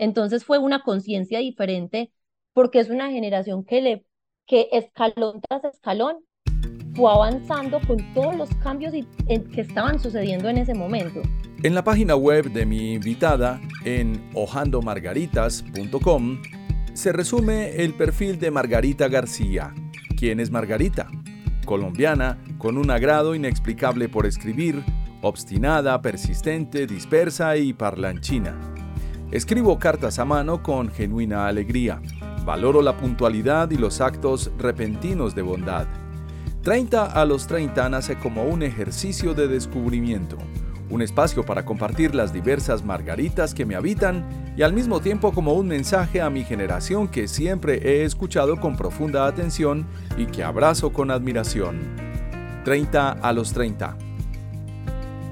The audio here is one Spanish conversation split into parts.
Entonces fue una conciencia diferente porque es una generación que, le, que escalón tras escalón fue avanzando con todos los cambios que estaban sucediendo en ese momento. En la página web de mi invitada, en hojandomargaritas.com, se resume el perfil de Margarita García. ¿Quién es Margarita? Colombiana, con un agrado inexplicable por escribir, obstinada, persistente, dispersa y parlanchina. Escribo cartas a mano con genuina alegría. Valoro la puntualidad y los actos repentinos de bondad. 30 a los 30 nace como un ejercicio de descubrimiento, un espacio para compartir las diversas margaritas que me habitan y al mismo tiempo como un mensaje a mi generación que siempre he escuchado con profunda atención y que abrazo con admiración. 30 a los 30.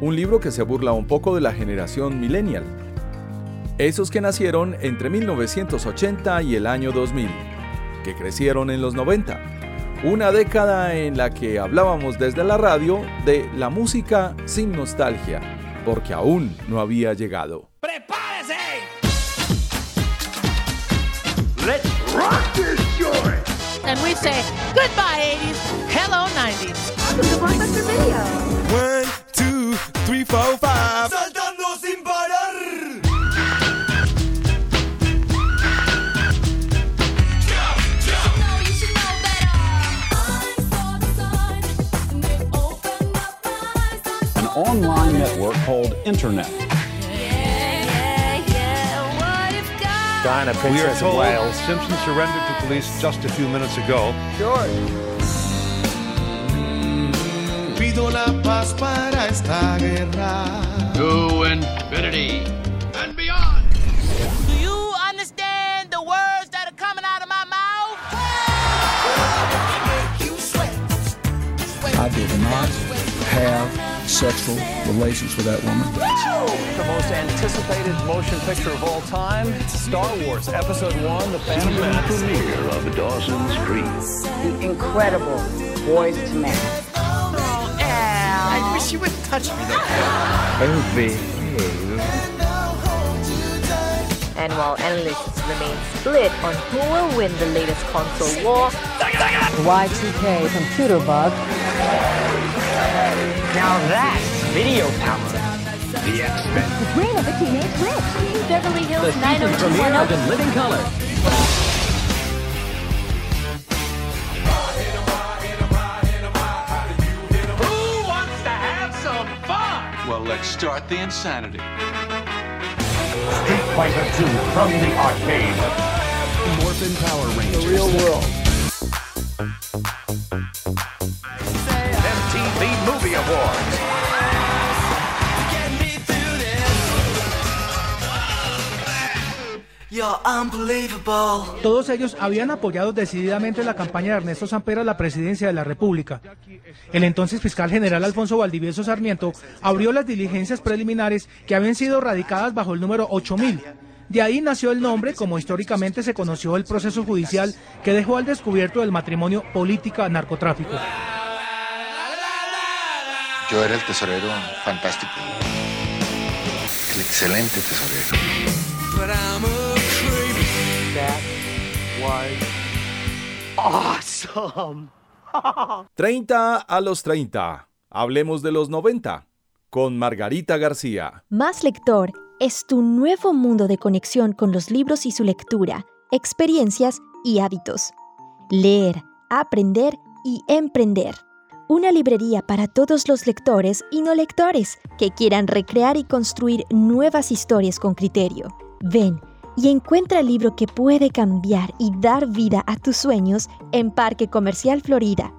Un libro que se burla un poco de la generación millennial esos que nacieron entre 1980 y el año 2000, que crecieron en los 90. Una década en la que hablábamos desde la radio de la música sin nostalgia, porque aún no había llegado. ¡Prepárese! Let's rock this joint! And we say goodbye 80s, hello 90s. Welcome to Blockbuster Video. One, two, three, four, five. Called Internet. Diana, we are told Wales. Simpson surrendered to police just a few minutes ago. Sure. Pido la paz para esta guerra. To infinity and beyond. Do you understand the words that are coming out of my mouth? I did not have sexual relations with that woman. The most anticipated motion picture of all time, Star Wars Episode 1, The Phantom Menace. premiere of Dawson's Creek. The incredible Boys to Men. Oh, Al. I wish you wouldn't touch me that Oh, behave. And while analysts remain split on who will win the latest console war, Y2K computer bug now that's video power. The X-Men. The dream of a teenage witch. Beverly Hills the season premiere of In Living Color. Who wants to have some fun? Well, let's start the insanity. Street Fighter 2 from the arcade. Morphin Power Rangers. The real world. Todos ellos habían apoyado decididamente la campaña de Ernesto Samper a la presidencia de la República. El entonces fiscal general Alfonso Valdivieso Sarmiento abrió las diligencias preliminares que habían sido radicadas bajo el número 8000. De ahí nació el nombre, como históricamente se conoció el proceso judicial que dejó al descubierto del matrimonio política-narcotráfico. Yo era el tesorero fantástico. El excelente tesorero. 30 a los 30. Hablemos de los 90. Con Margarita García. Más Lector es tu nuevo mundo de conexión con los libros y su lectura, experiencias y hábitos. leer, aprender y emprender. Una librería para todos los lectores y no lectores que quieran recrear y construir nuevas historias con criterio. Ven y encuentra el libro que puede cambiar y dar vida a tus sueños en Parque Comercial Florida.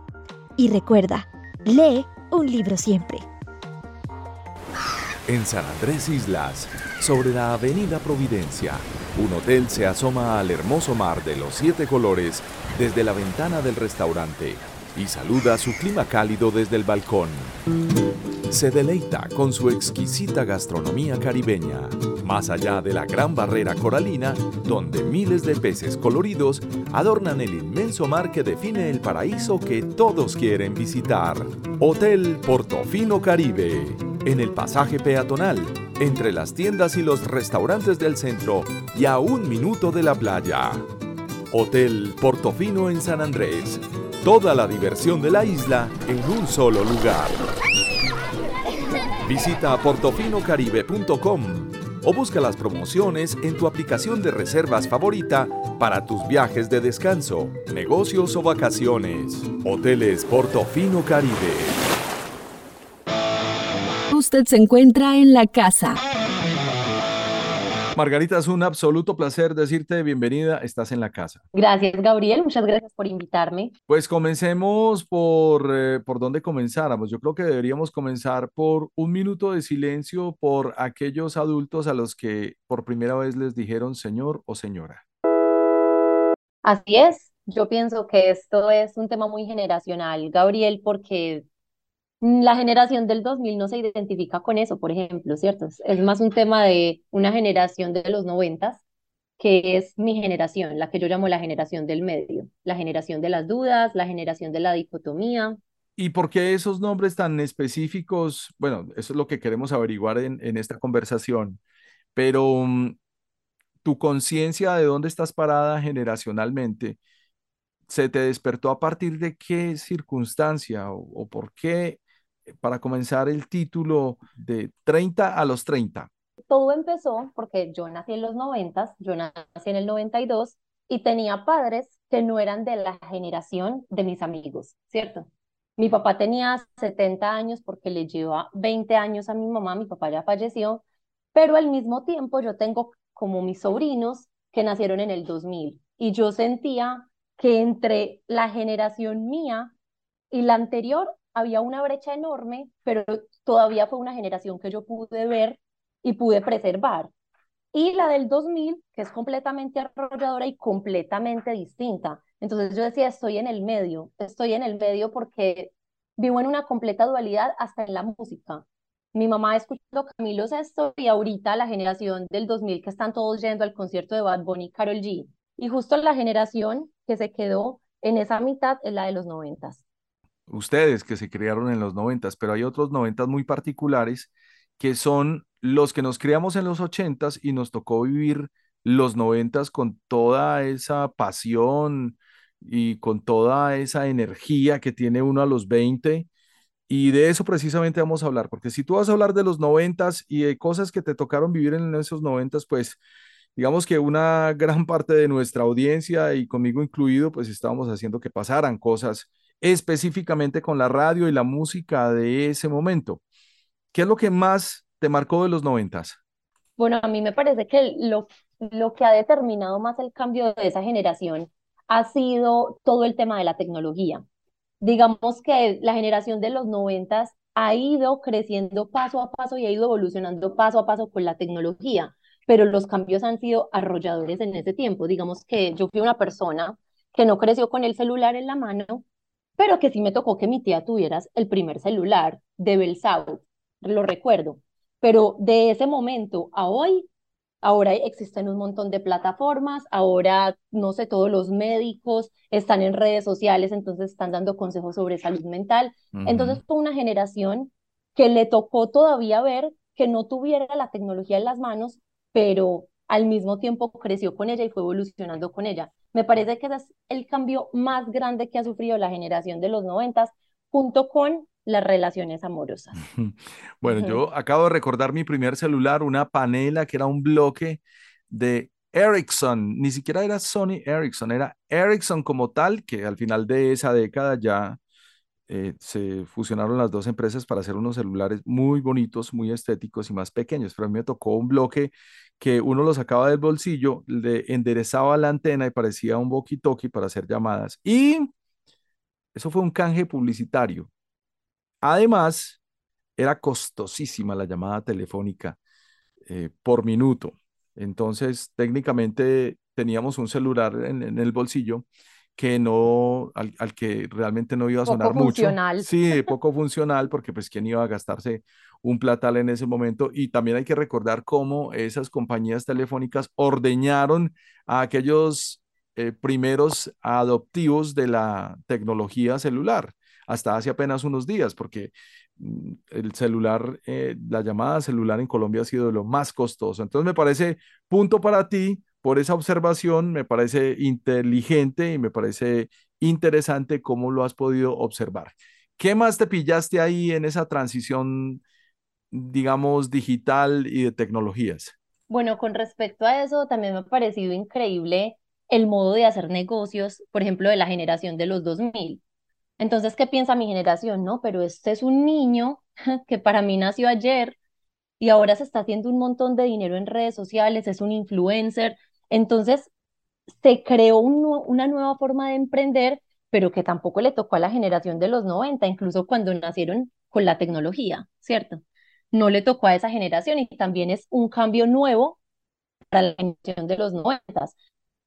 Y recuerda, lee un libro siempre. En San Andrés Islas, sobre la Avenida Providencia, un hotel se asoma al hermoso mar de los siete colores desde la ventana del restaurante y saluda su clima cálido desde el balcón. Se deleita con su exquisita gastronomía caribeña, más allá de la gran barrera coralina, donde miles de peces coloridos adornan el inmenso mar que define el paraíso que todos quieren visitar. Hotel Portofino Caribe, en el pasaje peatonal, entre las tiendas y los restaurantes del centro y a un minuto de la playa. Hotel Portofino en San Andrés. Toda la diversión de la isla en un solo lugar. Visita portofinocaribe.com o busca las promociones en tu aplicación de reservas favorita para tus viajes de descanso, negocios o vacaciones. Hoteles Portofino Caribe. Usted se encuentra en la casa. Margarita, es un absoluto placer decirte bienvenida, estás en la casa. Gracias, Gabriel, muchas gracias por invitarme. Pues comencemos por, eh, por dónde comenzáramos. Yo creo que deberíamos comenzar por un minuto de silencio por aquellos adultos a los que por primera vez les dijeron señor o señora. Así es, yo pienso que esto es un tema muy generacional, Gabriel, porque la generación del 2000 no se identifica con eso, por ejemplo, ¿cierto? Es, más un tema de una generación de los 90 que es mi generación, la que yo llamo la generación del medio, la generación de las dudas, la generación de la dicotomía. ¿Y por qué esos nombres tan específicos? Bueno, eso es lo que queremos averiguar en, en esta conversación, pero mm, tu conciencia de dónde estás parada generacionalmente, ¿se te despertó a partir de qué circunstancia o por qué para comenzar el título de 30 a los 30? Todo empezó porque yo nací en los 90, yo nací en el 92 y tenía padres que no eran de la generación de mis amigos, ¿cierto? Mi papá tenía 70 años porque le lleva 20 años a mi mamá, mi papá ya falleció, pero al mismo tiempo yo tengo como mis sobrinos que nacieron en el 2000 y yo sentía que entre la generación mía y la anterior había una brecha enorme, pero todavía fue una generación que yo pude ver y pude preservar. Y la del 2000, que es completamente arrolladora y completamente distinta. Entonces yo decía, estoy en el medio, estoy en el medio porque vivo en una completa dualidad hasta en la música. Mi mamá escuchó Camilo Sesto y ahorita la generación del 2000 que están todos yendo al concierto de Bad Bunny y Carol G. Y justo la generación que se quedó en esa mitad es la de los noventas ustedes que se criaron en los noventas, pero hay otros noventas muy particulares que son los que nos criamos en los ochentas y nos tocó vivir los noventas con toda esa pasión y con toda esa energía que tiene uno a los 20. Y de eso precisamente vamos a hablar, porque si tú vas a hablar de los noventas y de cosas que te tocaron vivir en esos noventas, pues digamos que una gran parte de nuestra audiencia y conmigo incluido, pues estábamos haciendo que pasaran cosas específicamente con la radio y la música de ese momento. ¿Qué es lo que más te marcó de los noventas? Bueno, a mí me parece que lo, lo que ha determinado más el cambio de esa generación ha sido todo el tema de la tecnología. Digamos que la generación de los noventas ha ido creciendo paso a paso y ha ido evolucionando paso a paso con la tecnología, pero los cambios han sido arrolladores en ese tiempo. Digamos que yo fui una persona que no creció con el celular en la mano pero que sí me tocó que mi tía tuviera el primer celular de Bell South, lo recuerdo. Pero de ese momento a hoy, ahora existen un montón de plataformas, ahora, no sé, todos los médicos están en redes sociales, entonces están dando consejos sobre salud mental. Entonces fue una generación que le tocó todavía ver que no tuviera la tecnología en las manos, pero al mismo tiempo creció con ella y fue evolucionando con ella. Me parece que ese es el cambio más grande que ha sufrido la generación de los noventas, junto con las relaciones amorosas. Bueno, yo acabo de recordar mi primer celular, una panela que era un bloque de Ericsson, ni siquiera era Sony Ericsson, era Ericsson como tal, que al final de esa década ya eh, se fusionaron las dos empresas para hacer unos celulares muy bonitos, muy estéticos y más pequeños. Pero a mí me tocó un bloque que uno lo sacaba del bolsillo, le enderezaba la antena y parecía un walkie-talkie para hacer llamadas. Y eso fue un canje publicitario. Además, era costosísima la llamada telefónica eh, por minuto. Entonces, técnicamente teníamos un celular en, el bolsillo que no, al, que realmente no iba a sonar poco mucho. Funcional. Sí, poco funcional, porque pues quién iba a gastarse un platal en ese momento. Y también hay que recordar cómo esas compañías telefónicas ordeñaron a aquellos eh, primeros adoptivos de la tecnología celular hasta hace apenas unos días, porque mm, el celular, eh, la llamada celular en Colombia ha sido lo más costoso. Entonces me parece punto para ti por esa observación, me parece inteligente y me parece interesante cómo lo has podido observar. ¿Qué más te pillaste ahí en esa transición, digamos, digital y de tecnologías? Bueno, con respecto a eso, también me ha parecido increíble el modo de hacer negocios, por ejemplo, de la generación de los 2000. Entonces, ¿qué piensa mi generación? No, pero este es un niño que para mí nació ayer y ahora se está haciendo un montón de dinero en redes sociales, es un influencer. Entonces, se creó una nueva forma de emprender, pero que tampoco le tocó a la generación de los 90, incluso cuando nacieron con la tecnología, ¿cierto? No le tocó a esa generación y también es un cambio nuevo para la generación de los 90.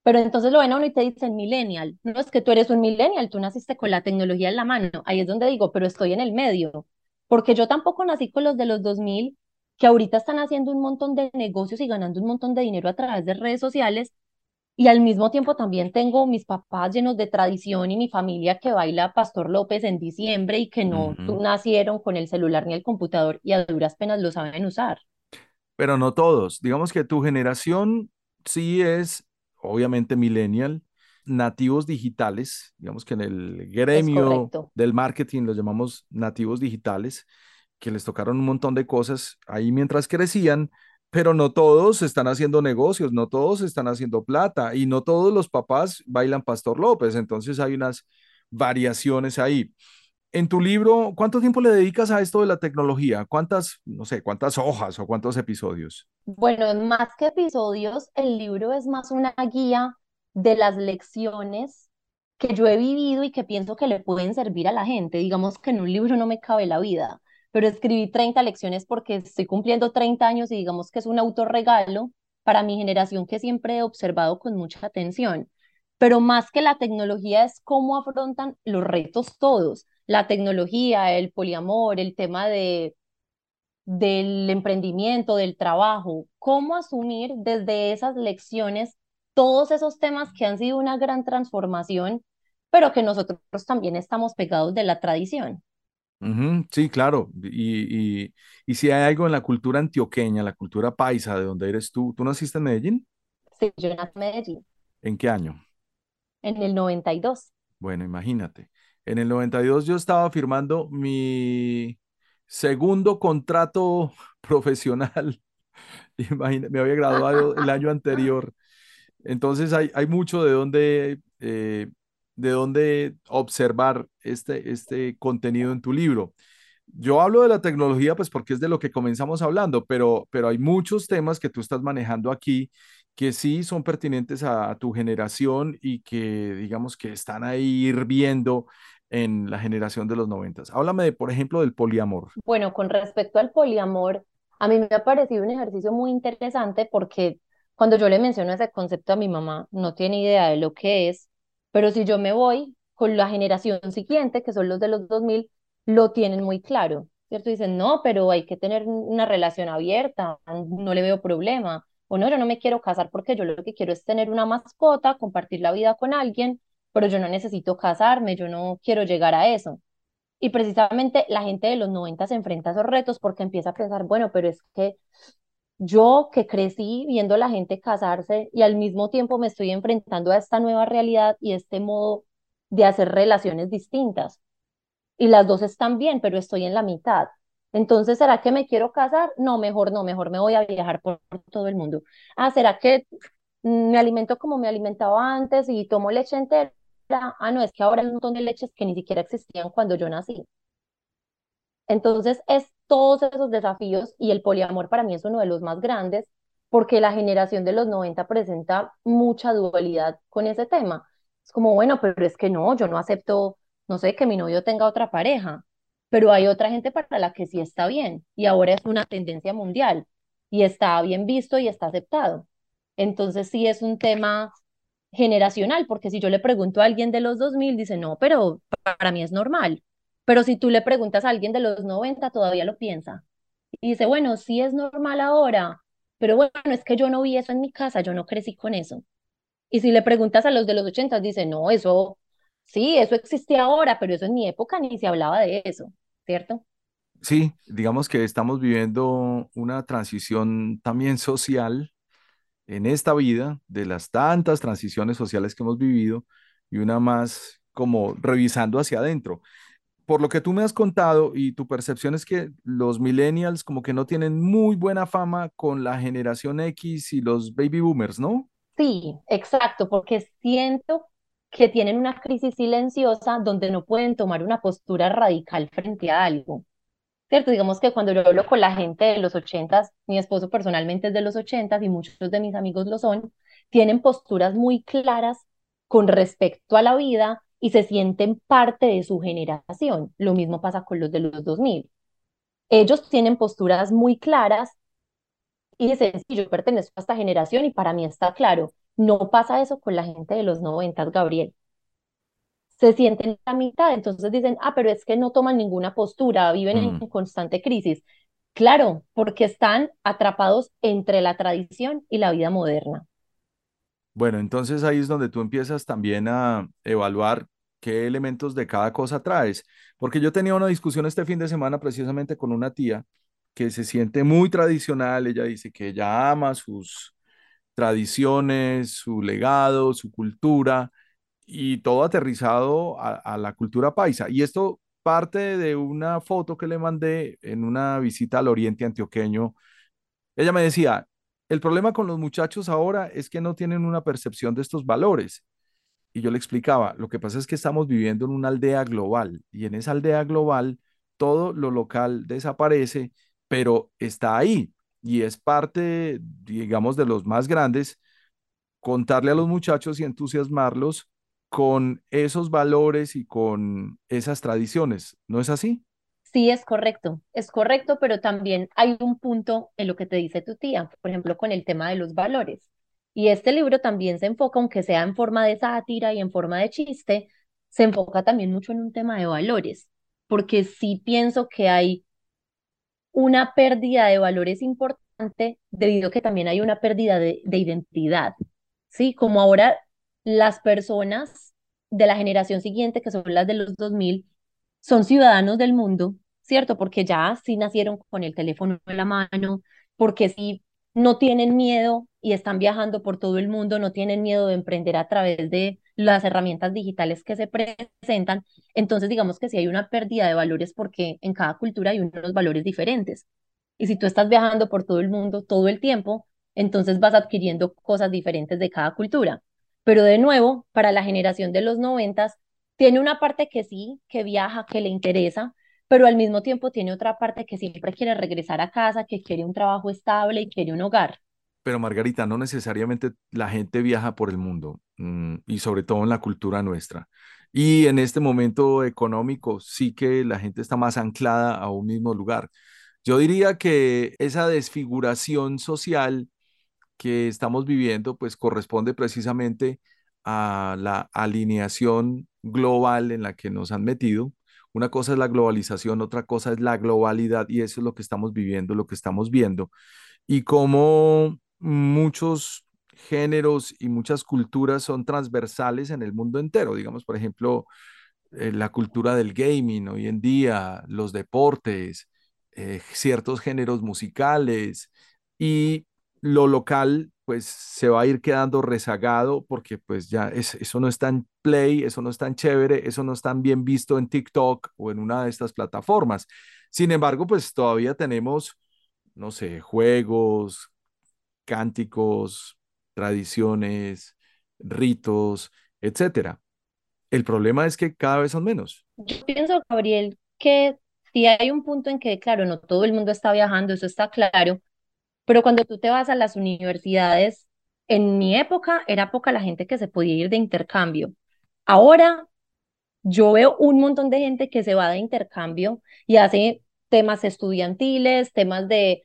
Pero entonces lo ven a uno y te dicen millennial. No es que tú eres un millennial, tú naciste con la tecnología en la mano. Ahí es donde digo, pero estoy en el medio. Porque yo tampoco nací con los de los 2000, que ahorita están haciendo un montón de negocios y ganando un montón de dinero a través de redes sociales. Y al mismo tiempo también tengo mis papás llenos de tradición y mi familia que baila Pastor López en diciembre y que no nacieron con el celular ni el computador y a duras penas lo saben usar. Pero no todos. Digamos que tu generación sí es obviamente millennial, nativos digitales, digamos que en el gremio del marketing los llamamos nativos digitales, que les tocaron un montón de cosas ahí mientras crecían, pero no todos están haciendo negocios, no todos están haciendo plata y no todos los papás bailan Pastor López, entonces hay unas variaciones ahí. En tu libro, ¿cuánto tiempo le dedicas a esto de la tecnología? ¿Cuántas, no sé, cuántas hojas o cuántos episodios? Bueno, más que episodios, el libro es más una guía de las lecciones que yo he vivido y que pienso que le pueden servir a la gente. Digamos que en un libro no me cabe la vida, pero escribí 30 lecciones porque estoy cumpliendo 30 años y digamos que es un autorregalo para mi generación que siempre he observado con mucha atención. Pero más que la tecnología es cómo afrontan los retos todos la tecnología, el poliamor, el tema de, del emprendimiento, del trabajo, cómo asumir desde esas lecciones todos esos temas que han sido una gran transformación, pero que nosotros también estamos pegados de la tradición. Sí, claro. Y, y, y, si hay algo en la cultura antioqueña, la cultura paisa, de donde eres tú, ¿tú naciste en Medellín? Sí, yo nací en Medellín. ¿En qué año? En el 92. Bueno, imagínate. En el 92 yo estaba firmando mi segundo contrato profesional. Imagínate, me había graduado el año anterior. Entonces hay, hay mucho de dónde, eh, de dónde observar este, este contenido en tu libro. Yo hablo de la tecnología pues porque es de lo que comenzamos hablando, pero, pero hay muchos temas que tú estás manejando aquí que sí son pertinentes a, tu generación y que digamos que están ahí hirviendo en la generación de los noventas. Háblame, de, por ejemplo, del poliamor. Bueno, con respecto al poliamor, a mí me ha parecido un ejercicio muy interesante porque cuando yo le menciono ese concepto a mi mamá, no tiene idea de lo que es, pero si yo me voy con la generación siguiente, que son los de los 2000, lo tienen muy claro, ¿cierto? Dicen, no, pero hay que tener una relación abierta, no le veo problema o no, yo no me quiero casar porque yo lo que quiero es tener una mascota, compartir la vida con alguien, pero yo no necesito casarme, yo no quiero llegar a eso. Y precisamente la gente de los 90 se enfrenta a esos retos porque empieza a pensar, bueno, pero es que yo que crecí viendo a la gente casarse y al mismo tiempo me estoy enfrentando a esta nueva realidad y este modo de hacer relaciones distintas. Y las dos están bien, pero estoy en la mitad. Entonces, ¿será que me quiero casar? No, mejor no, mejor me voy a viajar por todo el mundo. Ah, ¿será que me alimento como me alimentaba antes y tomo leche entera. Ah, no, es que ahora hay un montón de leches que ni siquiera existían cuando yo nací. Entonces, es todos esos desafíos y el poliamor para mí es uno de los más grandes porque la generación de los 90 presenta mucha dualidad con ese tema. Es como, bueno, pero es que no, yo no acepto, no sé, que mi novio tenga otra pareja, pero hay otra gente para la que sí está bien y ahora es una tendencia mundial y está bien visto y está aceptado. Entonces sí es un tema generacional, porque si yo le pregunto a alguien de los 2000, dice, no, pero para mí es normal. Pero si tú le preguntas a alguien de los 90, todavía lo piensa. Y dice, bueno, sí es normal ahora, pero bueno, es que yo no vi eso en mi casa, yo no crecí con eso. Y si le preguntas a los de los 80, dice, no, eso, sí, eso existía ahora, pero eso en mi época ni se hablaba de eso, ¿cierto? Sí, digamos que estamos viviendo una transición también social en esta vida, de las tantas transiciones sociales que hemos vivido, y una más como revisando hacia adentro. Por lo que tú me has contado y tu percepción es que los millennials como que no tienen muy buena fama con la generación X y los baby boomers, ¿no? Sí, exacto, porque siento que tienen una crisis silenciosa donde no pueden tomar una postura radical frente a algo. ¿cierto? Digamos que cuando yo hablo con la gente de los ochentas, mi esposo personalmente es de los ochentas y muchos de mis amigos lo son, tienen posturas muy claras con respecto a la vida y se sienten parte de su generación. Lo mismo pasa con los de los 2000. Ellos tienen posturas muy claras y dicen, sí, yo pertenezco a esta generación y para mí está claro. No pasa eso con la gente de los 90, Gabriel se sienten la mitad, entonces dicen, ah, pero es que no toman ninguna postura, viven en mm. constante crisis. Claro, porque están atrapados entre la tradición y la vida moderna. Bueno, entonces ahí es donde tú empiezas también a evaluar qué elementos de cada cosa traes, porque yo tenía una discusión este fin de semana precisamente con una tía que se siente muy tradicional, ella dice que ella ama sus tradiciones, su legado, su cultura, y todo aterrizado a, la cultura paisa. Y esto parte de una foto que le mandé en una visita al Oriente Antioqueño. Ella me decía, el problema con los muchachos ahora es que no tienen una percepción de estos valores. Y yo le explicaba, lo que pasa es que estamos viviendo en una aldea global y en esa aldea global todo lo local desaparece, pero está ahí y es parte, digamos, de los más grandes, contarle a los muchachos y entusiasmarlos con esos valores y con esas tradiciones, ¿no es así? Sí, es correcto, es correcto, pero también hay un punto en lo que te dice tu tía, por ejemplo, con el tema de los valores. Y este libro también se enfoca, aunque sea en forma de sátira y en forma de chiste, se enfoca también mucho en un tema de valores, porque sí pienso que hay una pérdida de valores importante debido a que también hay una pérdida de, de identidad. Sí, como ahora las personas de la generación siguiente, que son las de los 2000, son ciudadanos del mundo, ¿cierto? Porque ya sí nacieron con el teléfono en la mano, porque sí no tienen miedo y están viajando por todo el mundo, no tienen miedo de emprender a través de las herramientas digitales que se presentan. Entonces, digamos que sí hay una pérdida de valores porque en cada cultura hay unos valores diferentes. Y si tú estás viajando por todo el mundo todo el tiempo, entonces vas adquiriendo cosas diferentes de cada cultura. Pero de nuevo, para la generación de los noventas, tiene una parte que sí, que viaja, que le interesa, pero al mismo tiempo tiene otra parte que siempre quiere regresar a casa, que quiere un trabajo estable y quiere un hogar. Pero Margarita, no necesariamente la gente viaja por el mundo mm, y sobre todo en la cultura nuestra. Y en este momento económico sí que la gente está más anclada a un mismo lugar. Yo diría que esa desfiguración social que estamos viviendo, pues corresponde precisamente a la alineación global en la que nos han metido. Una cosa es la globalización, otra cosa es la globalidad y eso es lo que estamos viviendo, lo que estamos viendo. Y como muchos géneros y muchas culturas son transversales en el mundo entero. Digamos, por ejemplo, eh, la cultura del gaming hoy en día, los deportes, eh, ciertos géneros musicales y lo local pues se va a ir quedando rezagado porque pues ya eso no es tan play, eso no es tan chévere, eso no es tan bien visto en TikTok o en una de estas plataformas. Sin embargo, pues todavía tenemos, no sé, juegos, cánticos, tradiciones, ritos, etcétera. El problema es que cada vez son menos. Yo pienso, Gabriel, que sí hay un punto en que, claro, no todo el mundo está viajando, eso está claro, pero cuando tú te vas a las universidades, en mi época era poca la gente que se podía ir de intercambio. Ahora yo veo un montón de gente que se va de intercambio y hace temas estudiantiles, temas de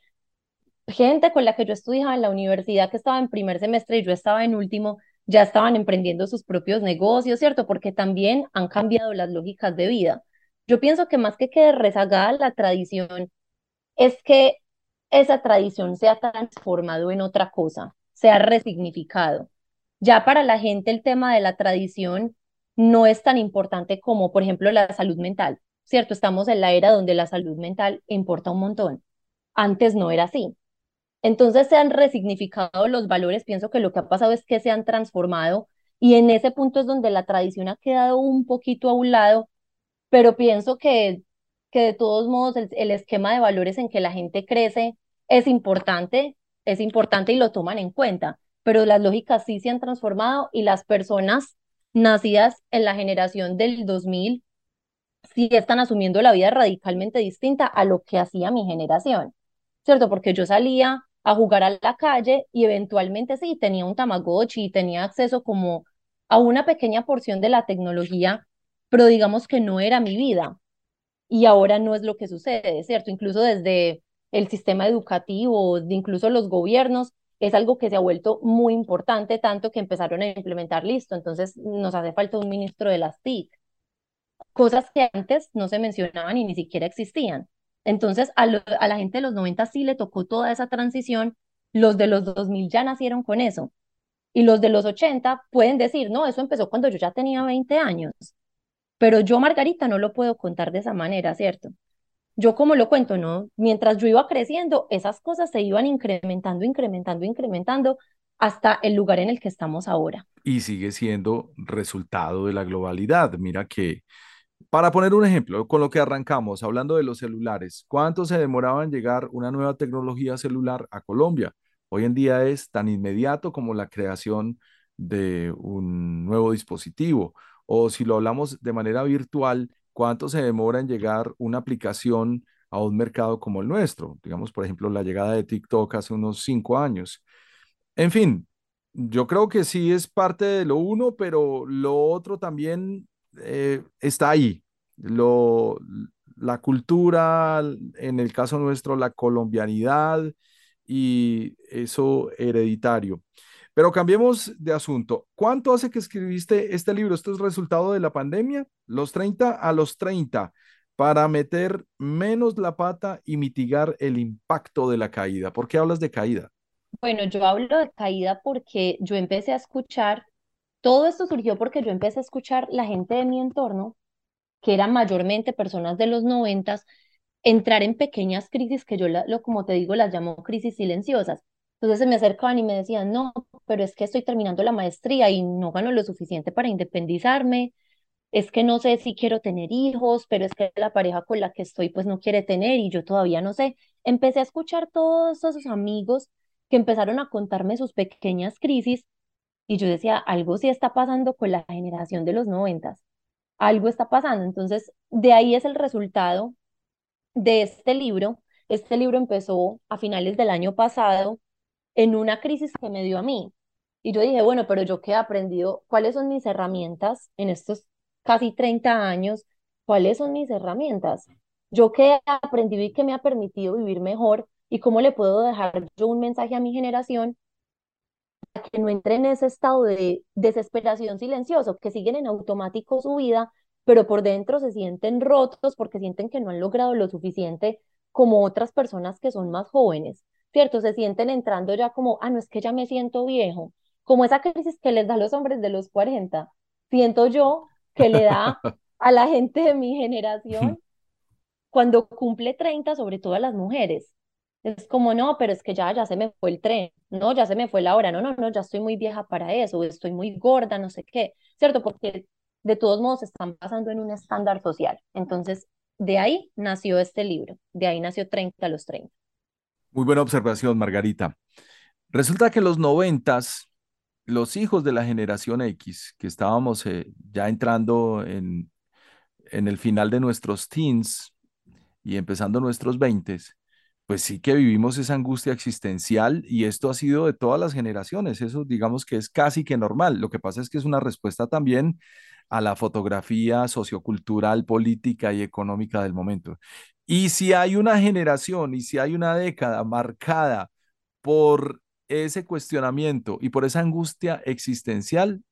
gente con la que yo estudiaba en la universidad que estaba en primer semestre y yo estaba en último, ya estaban emprendiendo sus propios negocios, ¿cierto? Porque también han cambiado las lógicas de vida. Yo pienso que más que quede rezagada la tradición, es que esa tradición se ha transformado en otra cosa, se ha resignificado. Ya para la gente el tema de la tradición no es tan importante como, por ejemplo, la salud mental, ¿cierto? Estamos en la era donde la salud mental importa un montón. Antes no era así. Entonces se han resignificado los valores, pienso que lo que ha pasado es que se han transformado y en ese punto es donde la tradición ha quedado un poquito a un lado, pero pienso que, que de todos modos el, el esquema de valores en que la gente crece es importante, es importante y lo toman en cuenta, pero las lógicas sí se han transformado y las personas nacidas en la generación del 2000 sí están asumiendo la vida radicalmente distinta a lo que hacía mi generación, ¿cierto? Porque yo salía a jugar a la calle y eventualmente sí, tenía un Tamagotchi y tenía acceso como a una pequeña porción de la tecnología, pero digamos que no era mi vida. Y ahora no es lo que sucede, ¿cierto? Incluso desde el sistema educativo, incluso los gobiernos, es algo que se ha vuelto muy importante, tanto que empezaron a implementar listo. Entonces nos hace falta un ministro de las TIC. Cosas que antes no se mencionaban y ni siquiera existían. Entonces, a, la gente de los 90 sí le tocó toda esa transición, los de los 2000 ya nacieron con eso. Y los de los 80 pueden decir, no, eso empezó cuando yo ya tenía 20 años. Pero yo, Margarita, no lo puedo contar de esa manera, ¿cierto? Yo como lo cuento, ¿no? Mientras yo iba creciendo, esas cosas se iban incrementando, incrementando, incrementando hasta el lugar en el que estamos ahora. Y sigue siendo resultado de la globalidad. Mira que para poner un ejemplo, con lo que arrancamos, hablando de los celulares, ¿cuánto se demoraba en llegar una nueva tecnología celular a Colombia? Hoy en día es tan inmediato como la creación de un nuevo dispositivo. O si lo hablamos de manera virtual, ¿cuánto se demora en llegar una aplicación a un mercado como el nuestro? Digamos, por ejemplo, la llegada de TikTok hace unos cinco años. En fin, yo creo que sí es parte de lo uno, pero lo otro también eh, está ahí. La cultura, en el caso nuestro, la colombianidad y eso hereditario. Pero cambiemos de asunto. ¿Cuánto hace que escribiste este libro? ¿Esto es resultado de la pandemia? Los 30 a los 30, para meter menos la pata y mitigar el impacto de la caída. ¿Por qué hablas de caída? Bueno, yo hablo de caída porque yo empecé a escuchar todo esto surgió porque yo empecé a escuchar la gente de mi entorno, que eran mayormente personas de los noventas, entrar en pequeñas crisis que yo, lo, como te digo, las llamo crisis silenciosas. Entonces se me acercaban y me decían, no, pero es que estoy terminando la maestría y no gano lo suficiente para independizarme, es que no sé si quiero tener hijos, pero es que la pareja con la que estoy pues no quiere tener y yo todavía no sé. Empecé a escuchar todos esos amigos que empezaron a contarme sus pequeñas crisis y yo decía, algo sí está pasando con la generación de los noventas, algo está pasando. Entonces, de ahí es el resultado de este libro. Este libro empezó a finales del año pasado en una crisis que me dio a mí. Y yo dije, bueno, pero yo qué he aprendido, cuáles son mis herramientas en estos casi 30 años, cuáles son mis herramientas. Yo qué he aprendido y qué me ha permitido vivir mejor y cómo le puedo dejar yo un mensaje a mi generación que no entre en ese estado de desesperación silencioso, que siguen en automático su vida, pero por dentro se sienten rotos porque sienten que no han logrado lo suficiente como otras personas que son más jóvenes, ¿cierto? Se sienten entrando ya como, ah, no es que ya me siento viejo, como esa crisis que les da a los hombres de los 40, siento yo que le da a la gente de mi generación cuando cumple 30, sobre todo a las mujeres, es como, no, pero es que ya, ya se me fue el tren, no, ya se me fue la hora, no, no, no, ya estoy muy vieja para eso, estoy muy gorda, no sé qué, ¿cierto? Porque de todos modos están pasando en un estándar social. Entonces, de ahí nació este libro, de ahí nació 30 a los 30. Muy buena observación, Margarita. Resulta que en los noventas los hijos de la generación X, que estábamos eh, ya entrando en, en el final de nuestros teens y empezando nuestros veintes, pues sí que vivimos esa angustia existencial y esto ha sido de todas las generaciones. Eso digamos que es casi que normal. Lo que pasa es que es una respuesta también a la fotografía sociocultural, política y económica del momento. Y si hay una generación y si hay una década marcada por ese cuestionamiento y por esa angustia existencial,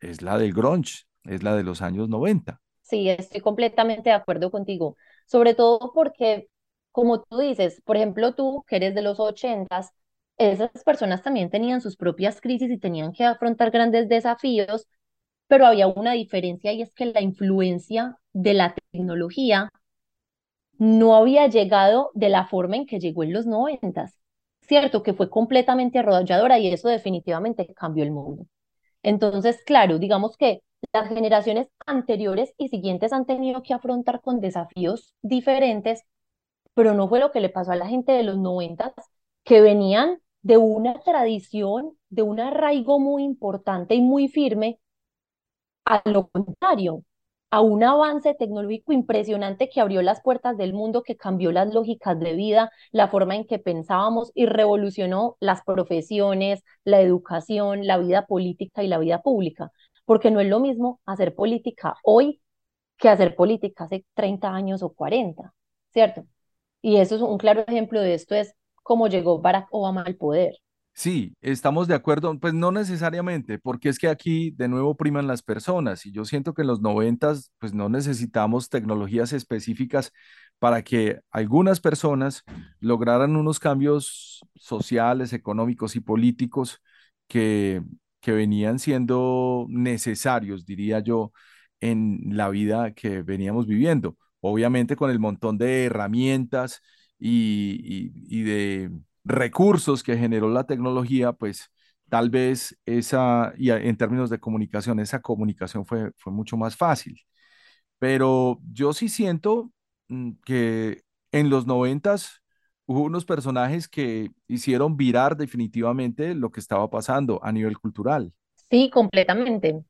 es la del grunge, es la de los años 90. Sí, estoy completamente de acuerdo contigo, sobre todo porque, como tú dices, por ejemplo, tú que eres de los ochentas, esas personas también tenían sus propias crisis y tenían que afrontar grandes desafíos, pero había una diferencia y es que la influencia de la tecnología no había llegado de la forma en que llegó en los noventas, cierto que fue completamente arrolladora y eso definitivamente cambió el mundo. Entonces, claro, digamos que las generaciones anteriores y siguientes han tenido que afrontar con desafíos diferentes, pero no fue lo que le pasó a la gente de los noventas, que venían de una tradición, de un arraigo muy importante y muy firme, a lo contrario, a un avance tecnológico impresionante que abrió las puertas del mundo, que cambió las lógicas de vida, la forma en que pensábamos y revolucionó las profesiones, la educación, la vida política y la vida pública porque no es lo mismo hacer política hoy que hacer política hace 30 años o 40, ¿cierto? Y eso es un claro ejemplo de esto, es cómo llegó Barack Obama al poder. Sí, estamos de acuerdo, pues no necesariamente, porque es que aquí de nuevo priman las personas y yo siento que en los noventas pues no necesitamos tecnologías específicas para que algunas personas lograran unos cambios sociales, económicos y políticos que que venían siendo necesarios, diría yo, en la vida que veníamos viviendo. Obviamente con el montón de herramientas y, de recursos que generó la tecnología, pues tal vez esa, y en términos de comunicación, esa comunicación fue, fue mucho más fácil. Pero yo sí siento mm, que en los noventas hubo unos personajes que hicieron virar definitivamente lo que estaba pasando a nivel cultural. Sí, completamente.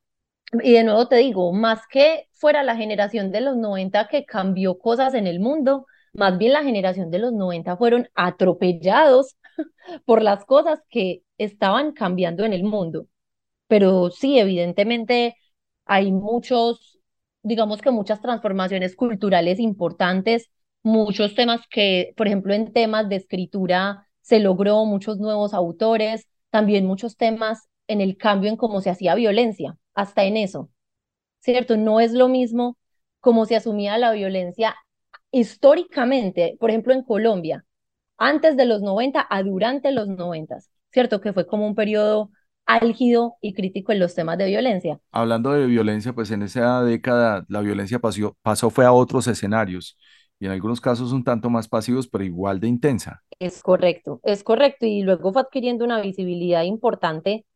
Y de nuevo te digo, más que fuera la generación de los 90 que cambió cosas en el mundo, más bien la generación de los 90 fueron atropellados por las cosas que estaban cambiando en el mundo. Pero sí, evidentemente hay muchos, digamos que muchas transformaciones culturales importantes muchos temas que, por ejemplo, en temas de escritura se logró, muchos nuevos autores, también muchos temas en el cambio en cómo se hacía violencia, hasta en eso, ¿cierto? No es lo mismo cómo se asumía la violencia históricamente, por ejemplo, en Colombia, antes de los 90 a durante los 90, ¿cierto? Que fue como un periodo álgido y crítico en los temas de violencia. Hablando de violencia, pues en esa década la violencia pasó, pasó fue a otros escenarios y en algunos casos un tanto más pasivos, pero igual de intensa. Es correcto, es correcto. Y luego fue adquiriendo una visibilidad importante,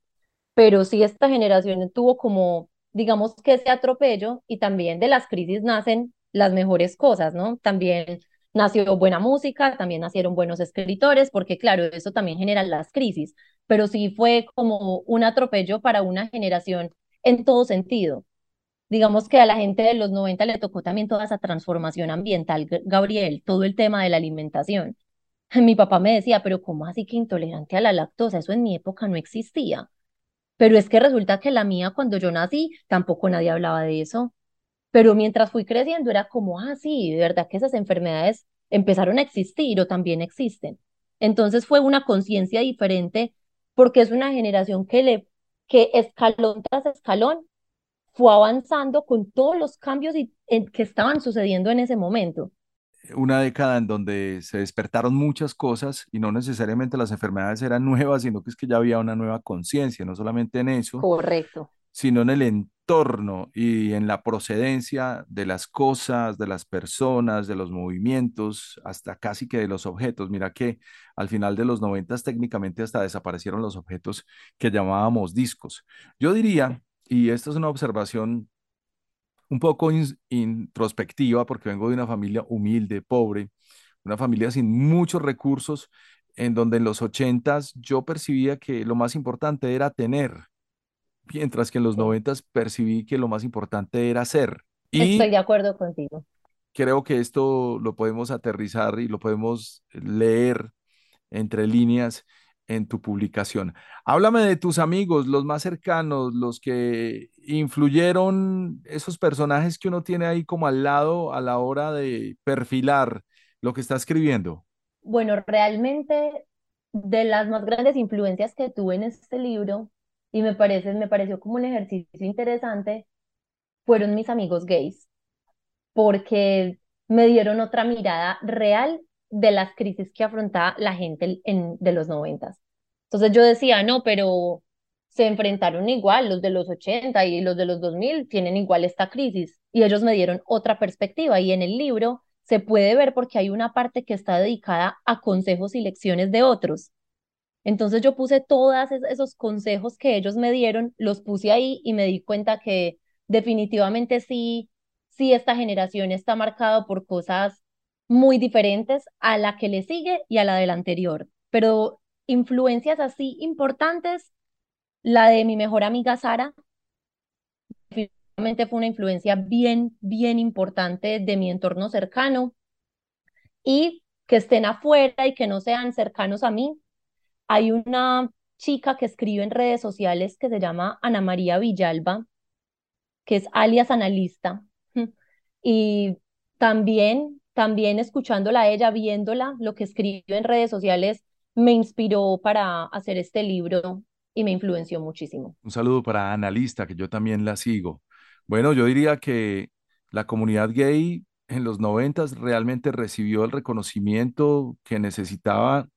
pero sí esta generación tuvo como, digamos que ese atropello y también de las crisis nacen las mejores cosas, ¿no? También nació buena música, también nacieron buenos escritores, porque claro, eso también genera las crisis, pero sí fue como un atropello para una generación en todo sentido digamos que a la gente de los 90 le tocó también toda esa transformación ambiental, Gabriel, todo el tema de la alimentación. Mi papá me decía, pero ¿cómo así que intolerante a la lactosa? Eso en mi época no existía. Pero es que resulta que la mía, cuando yo nací, tampoco nadie hablaba de eso. Pero mientras fui creciendo era como, ah, sí, de verdad que esas enfermedades empezaron a existir o también existen. Entonces fue una conciencia diferente porque es una generación que le que escalón tras escalón fue avanzando con todos los cambios que estaban sucediendo en ese momento. Una década en donde se despertaron muchas cosas y no necesariamente las enfermedades eran nuevas, sino que es que ya había una nueva conciencia, no solamente en eso. Correcto. Sino en el entorno y en la procedencia de las cosas, de las personas, de los movimientos, hasta casi que de los objetos. Mira que al final de los noventas técnicamente hasta desaparecieron los objetos que llamábamos discos. Yo diría y esta es una observación un poco introspectiva porque vengo de una familia humilde, pobre, una familia sin muchos recursos, en donde en los ochentas yo percibía que lo más importante era tener mientras que en los noventas percibí que lo más importante era ser. Y Estoy de acuerdo contigo. Creo que esto lo podemos aterrizar y lo podemos leer entre líneas en tu publicación. Háblame de tus amigos, los más cercanos, los que influyeron, esos personajes que uno tiene ahí como al lado a la hora de perfilar lo que está escribiendo. Bueno, realmente de las más grandes influencias que tuve en este libro, y me parece, me pareció como un ejercicio interesante, fueron mis amigos gays, porque me dieron otra mirada real de las crisis que afrontaba la gente en, de los noventas. Entonces yo decía, no, pero se enfrentaron igual, los de los 80 y los de los 2000 tienen igual esta crisis. Y ellos me dieron otra perspectiva y en el libro se puede ver porque hay una parte que está dedicada a consejos y lecciones de otros. Entonces yo puse todos esos consejos que ellos me dieron, los puse ahí y me di cuenta que definitivamente sí, sí esta generación está marcada por cosas muy diferentes a la que le sigue y a la del anterior. Pero influencias así importantes, la de mi mejor amiga Sara, definitivamente fue una influencia bien, bien importante de mi entorno cercano. Y que estén afuera y que no sean cercanos a mí. Hay una chica que escribe en redes sociales que se llama Ana María Villalba, que es alias analista. Y también también escuchándola a ella, viéndola, lo que escribió en redes sociales, me inspiró para hacer este libro y me influenció muchísimo. Un saludo para Analista, que yo también la sigo. Bueno, yo diría que la comunidad gay en los noventas realmente recibió el reconocimiento que necesitaba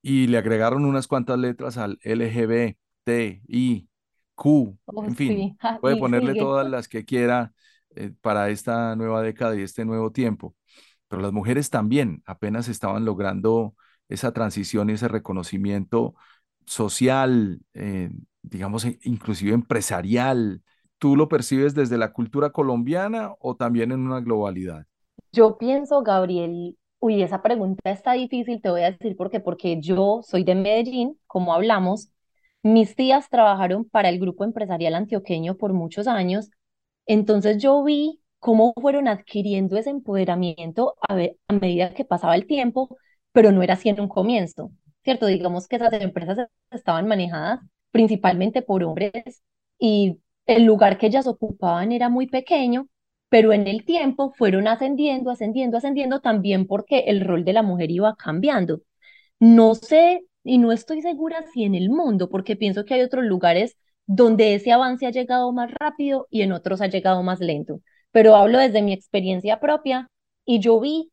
y le agregaron unas cuantas letras al LGBT, I, Q, oh, en fin, puede ponerle todas las que quiera eh, para esta nueva década y este nuevo tiempo pero las mujeres también apenas estaban logrando esa transición y ese reconocimiento social, eh, digamos, e, inclusive empresarial. ¿Tú lo percibes desde la cultura colombiana o también en una globalidad? Yo pienso, Gabriel, uy, esa pregunta está difícil, te voy a decir por qué, porque yo soy de Medellín, como hablamos, mis tías trabajaron para el grupo empresarial antioqueño por muchos años, entonces yo vi cómo fueron adquiriendo ese empoderamiento a, medida que pasaba el tiempo, pero no era así un comienzo, ¿cierto? Digamos que esas empresas estaban manejadas principalmente por hombres y el lugar que ellas ocupaban era muy pequeño, pero en el tiempo fueron ascendiendo, ascendiendo, ascendiendo también porque el rol de la mujer iba cambiando. No sé y no estoy segura si en el mundo, porque pienso que hay otros lugares donde ese avance ha llegado más rápido y en otros ha llegado más lento pero hablo desde mi experiencia propia y yo vi,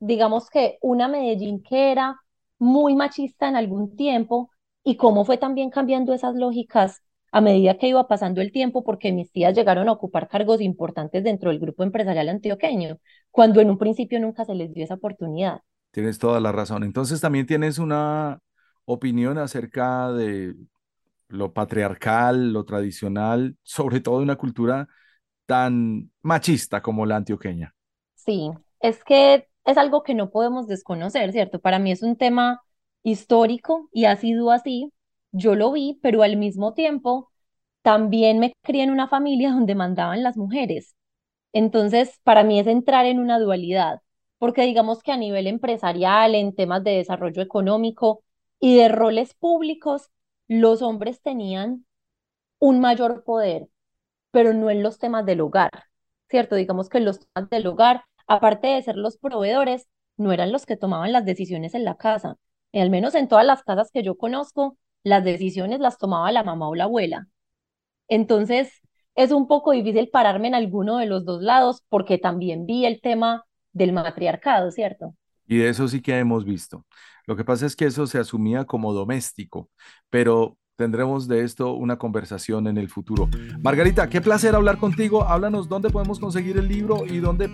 digamos que una Medellín que era muy machista en algún tiempo y cómo fue también cambiando esas lógicas a medida que iba pasando el tiempo, porque mis tías llegaron a ocupar cargos importantes dentro del grupo empresarial antioqueño, cuando en un principio nunca se les dio esa oportunidad. Tienes toda la razón. Entonces también tienes una opinión acerca de lo patriarcal, lo tradicional, sobre todo de una cultura tan machista como la antioqueña. Sí, es que es algo que no podemos desconocer, ¿cierto? Para mí es un tema histórico y ha sido así. Yo lo vi, pero al mismo tiempo también me crié en una familia donde mandaban las mujeres. Entonces, para mí es entrar en una dualidad, porque digamos que a nivel empresarial, en temas de desarrollo económico y de roles públicos, los hombres tenían un mayor poder, pero no en los temas del hogar, ¿cierto? Digamos que los temas del hogar, aparte de ser los proveedores, no eran los que tomaban las decisiones en la casa. Al menos en todas las casas que yo conozco, las decisiones las tomaba la mamá o la abuela. Entonces, es un poco difícil pararme en alguno de los dos lados porque también vi el tema del matriarcado, ¿cierto? Y de eso sí que hemos visto. Lo que pasa es que eso se asumía como doméstico, pero tendremos de esto una conversación en el futuro. Margarita, qué placer hablar contigo. Háblanos dónde podemos conseguir el libro y dónde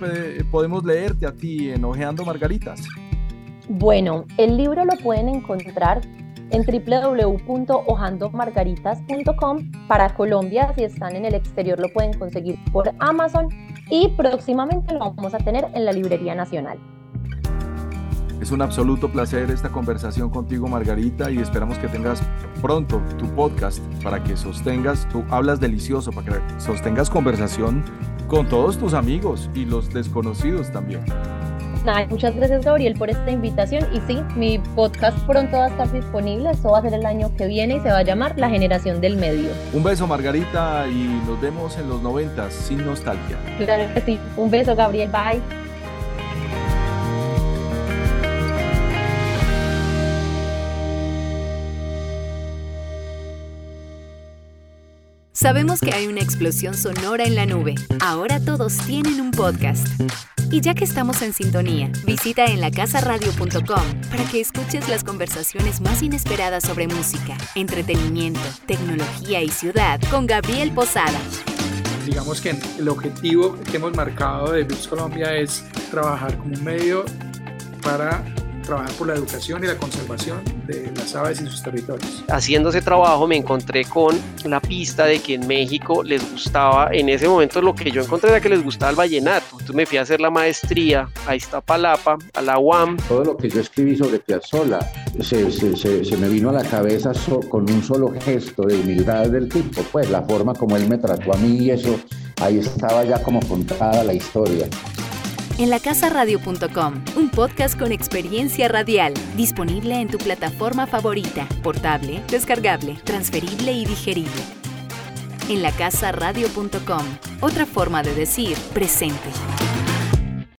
podemos leerte a ti en Ojeando Margaritas. Bueno, el libro lo pueden encontrar en www.hojandomargaritas.com para Colombia. Si están en el exterior lo pueden conseguir por Amazon y próximamente lo vamos a tener en la Librería Nacional. Es un absoluto placer esta conversación contigo, Margarita, y esperamos que tengas pronto tu podcast para que sostengas, tú hablas delicioso, para que sostengas conversación con todos tus amigos y los desconocidos también. muchas gracias Gabriel por esta invitación y sí, mi podcast pronto va a estar disponible, eso va a ser el año que viene y se va a llamar La Generación del Medio. Un beso Margarita y nos vemos en los noventas sin nostalgia. Claro que sí, un beso Gabriel, bye. Sabemos que hay una explosión sonora en la nube. Ahora todos tienen un podcast. Y ya que estamos en sintonía, visita en lacasaradio.com para que escuches las conversaciones más inesperadas sobre música, entretenimiento, tecnología y ciudad con Gabriel Posada. Digamos que el objetivo que hemos marcado de Bits Colombia es trabajar como un medio para trabajar por la educación y la conservación de las aves y sus territorios. Haciendo ese trabajo me encontré con la pista de que en México les gustaba, en ese momento lo que yo encontré era que les gustaba el vallenato. Entonces me fui a hacer la maestría a Iztapalapa, a la UAM. Todo lo que yo escribí sobre Piazzolla se, se, se, me vino a la cabeza con un solo gesto de humildad del tipo, pues la forma como él me trató a mí y eso, ahí estaba ya como contada la historia en lacasaradio.com, un podcast con experiencia radial, disponible en tu plataforma favorita, portable, descargable, transferible y digerible. En lacasaradio.com, otra forma de decir presente.